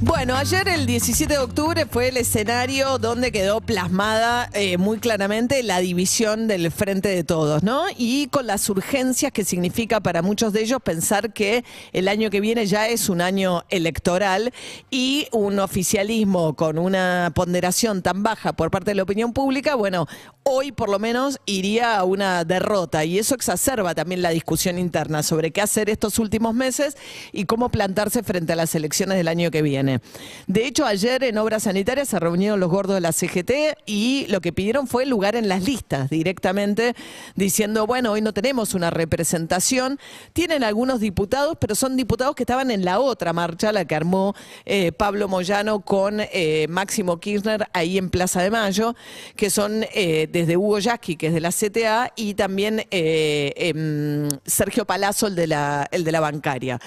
Bueno, ayer el 17 de octubre fue el escenario donde quedó plasmada eh, muy claramente la división del frente de todos, ¿no? Y con las urgencias que significa para muchos de ellos pensar que el año que viene ya es un año electoral y un oficialismo con una ponderación tan baja por parte de la opinión pública, bueno, hoy por lo menos iría a una derrota y eso exacerba también la discusión interna sobre qué hacer estos últimos meses y cómo plantarse frente a las elecciones del año que viene. De hecho, ayer en Obras Sanitarias se reunieron los gordos de la CGT y lo que pidieron fue lugar en las listas directamente, diciendo, bueno, hoy no tenemos una representación. Tienen algunos diputados, pero son diputados que estaban en la otra marcha, la que armó eh, Pablo Moyano con eh, Máximo Kirchner ahí en Plaza de Mayo, que son eh, desde Hugo Yasky, que es de la CTA, y también em, Sergio Palazzo, el de la, el de la bancaria.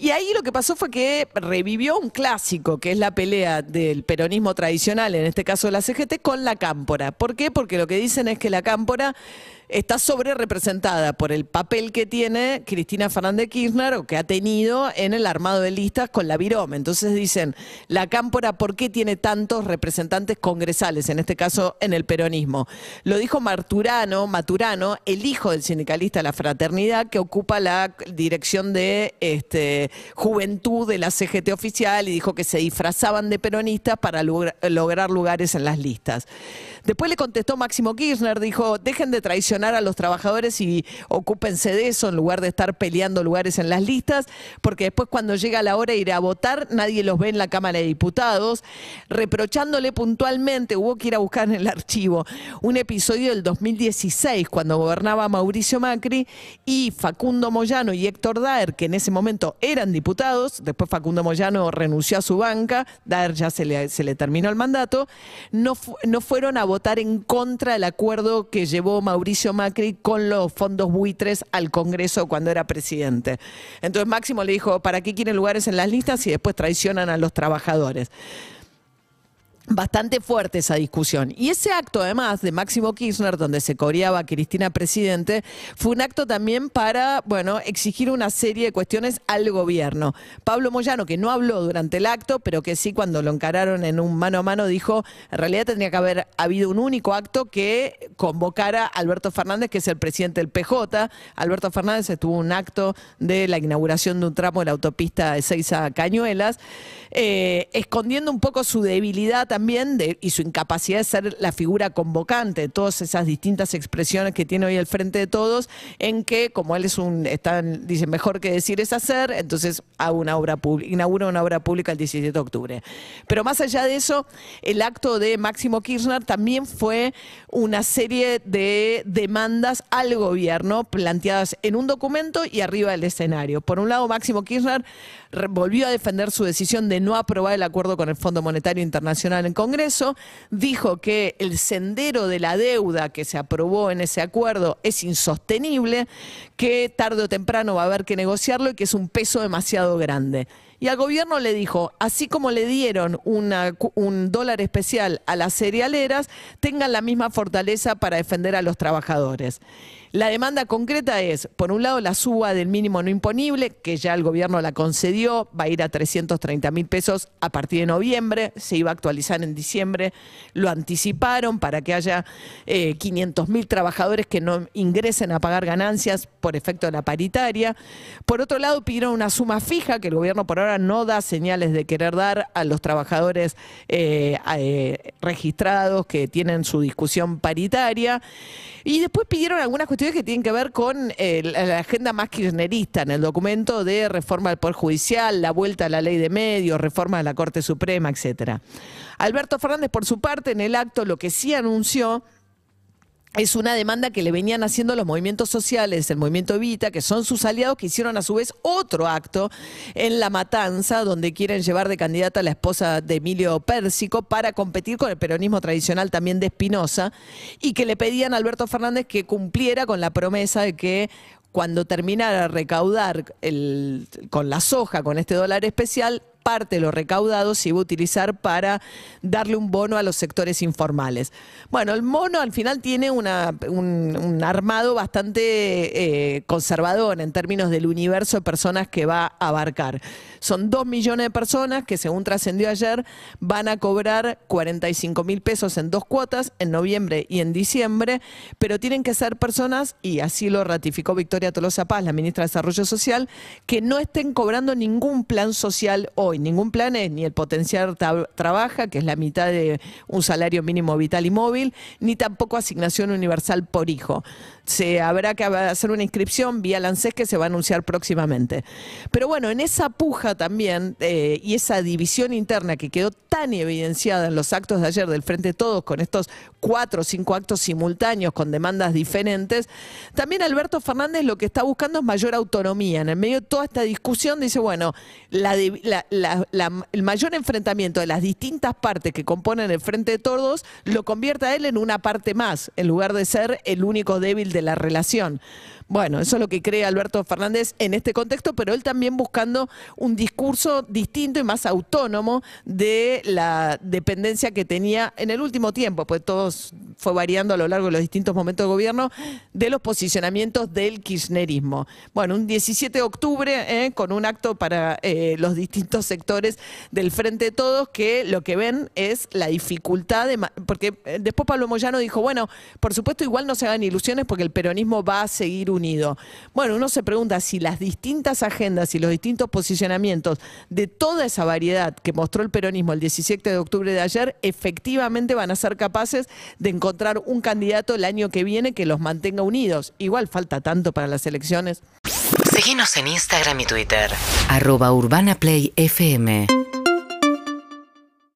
Y ahí lo que pasó fue que revivió un clásico, que es la pelea del peronismo tradicional, en este caso de la CGT, con la cámpora. ¿Por qué? Porque lo que dicen es que la cámpora está sobre representada por el papel que tiene Cristina Fernández Kirchner o que ha tenido en el armado de listas con la Virome. Entonces dicen, la cámpora, ¿por qué tiene tantos representantes congresales, en este caso en el peronismo? Lo dijo Marturano, Maturano, el hijo del sindicalista la Fraternidad, que ocupa la dirección de este, juventud de la CGT oficial y dijo que se disfrazaban de peronistas para logra- lograr lugares en las listas. Después le contestó Máximo Kirchner, dijo, dejen de traicionar a los trabajadores y ocúpense de eso en lugar de estar peleando lugares en las listas, porque después cuando llega la hora de ir a votar, nadie los ve en la Cámara de Diputados, reprochándole puntualmente, hubo que ir a buscar en el archivo, un episodio del 2016, cuando gobernaba Mauricio Macri y Facundo Moyano y Héctor Daer, que en ese momento eran diputados, después Facundo Moyano renunció a su banca, Daer ya se le, se le terminó el mandato, no, no fueron a votar en contra del acuerdo que llevó Mauricio Macri con los fondos buitres al Congreso cuando era presidente. Entonces Máximo le dijo, ¿para qué quieren lugares en las listas y después traicionan a los trabajadores? Bastante fuerte esa discusión. Y ese acto, además, de Máximo Kirchner, donde se coreaba Cristina Presidente, fue un acto también para, bueno, exigir una serie de cuestiones al gobierno. Pablo Moyano, que no habló durante el acto, pero que sí cuando lo encararon en un mano a mano, dijo, en realidad tendría que haber habido un único acto que convocara a Alberto Fernández, que es el presidente del PJ. Alberto Fernández estuvo un acto de la inauguración de un tramo de la autopista de Seiza Cañuelas, eh, escondiendo un poco su debilidad también y su incapacidad de ser la figura convocante de todas esas distintas expresiones que tiene hoy el Frente de Todos, en que como él es un, están, dice, mejor que decir es hacer, entonces hago una obra inaugura una obra pública el 17 de octubre. Pero más allá de eso, el acto de Máximo Kirchner también fue una serie de demandas al gobierno planteadas en un documento y arriba del escenario. Por un lado, Máximo Kirchner volvió a defender su decisión de no aprobar el acuerdo con el Fondo Monetario Internacional Congreso, dijo que el sendero de la deuda que se aprobó en ese acuerdo es insostenible, que tarde o temprano va a haber que negociarlo y que es un peso demasiado grande. Y al gobierno le dijo, así como le dieron un dólar especial a las cerealeras, tengan la misma fortaleza para defender a los trabajadores. La demanda concreta es, por un lado, la suba del mínimo no imponible, que ya el gobierno la concedió, va a ir a 330 mil pesos a partir de noviembre, se iba a actualizar en diciembre, lo anticiparon para que haya 500 mil trabajadores que no ingresen a pagar ganancias por efecto de la paritaria. Por otro lado, pidieron una suma fija que el gobierno por ahora no da señales de querer dar a los trabajadores eh, eh, registrados que tienen su discusión paritaria. Y después pidieron algunas cuestiones que tienen que ver con eh, la la agenda más kirchnerista en el documento de reforma del Poder Judicial, la vuelta a la ley de medios, reforma de la Corte Suprema, etcétera. Alberto Fernández, por su parte, en el acto lo que sí anunció es una demanda que le venían haciendo los movimientos sociales, el movimiento Evita, que son sus aliados, que hicieron a su vez otro acto en La Matanza, donde quieren llevar de candidata a la esposa de Emilio Pérsico para competir con el peronismo tradicional también de Espinosa, y que le pedían a Alberto Fernández que cumpliera con la promesa de que cuando terminara recaudar el- con la soja, con este dólar especial, parte de lo recaudado se iba a utilizar para darle un bono a los sectores informales. Bueno, el mono al final tiene un armado bastante eh, conservador en términos del universo de personas que va a abarcar. Son dos millones de personas que, según trascendió ayer, van a cobrar 45 mil pesos en dos cuotas, en noviembre y en diciembre, pero tienen que ser personas, y así lo ratificó Victoria Tolosa Paz, la ministra de Desarrollo Social, que no estén cobrando ningún plan social hoy. Ningún plan es ni el potenciar tra- trabaja, que es la mitad de un salario mínimo vital y móvil, ni tampoco asignación universal por hijo. Se habrá que hacer una inscripción vía LANCES que se va a anunciar próximamente. Pero bueno, en esa puja también eh, y esa división interna que quedó tan evidenciada en los actos de ayer del Frente Todos, con estos cuatro o cinco actos simultáneos con demandas diferentes, también Alberto Fernández lo que está buscando es mayor autonomía. En el medio de toda esta discusión dice, bueno, la- la- la- el mayor enfrentamiento de las distintas partes que componen el Frente de Todos lo convierte a él en una parte más, en lugar de ser el único débil de la relación. Bueno, eso es lo que cree Alberto Fernández en este contexto, pero él también buscando un discurso distinto y más autónomo de la dependencia que tenía en el último tiempo, pues todos fue variando a lo largo de los distintos momentos de gobierno de los posicionamientos del kirchnerismo. Bueno, un 17 de octubre eh, con un acto para eh, los distintos sectores del Frente de Todos que lo que ven es la dificultad de... Porque eh, después Pablo Moyano dijo, bueno, por supuesto igual no se hagan ilusiones porque el peronismo va a seguir unido. Bueno, uno se pregunta si las distintas agendas y los distintos posicionamientos de toda esa variedad que mostró el peronismo el 17 de octubre de ayer efectivamente van a ser capaces de encontrar un candidato el año que viene que los mantenga unidos. Igual falta tanto para las elecciones. Seguinos en Instagram y Twitter. Arroba Urbana Play FM.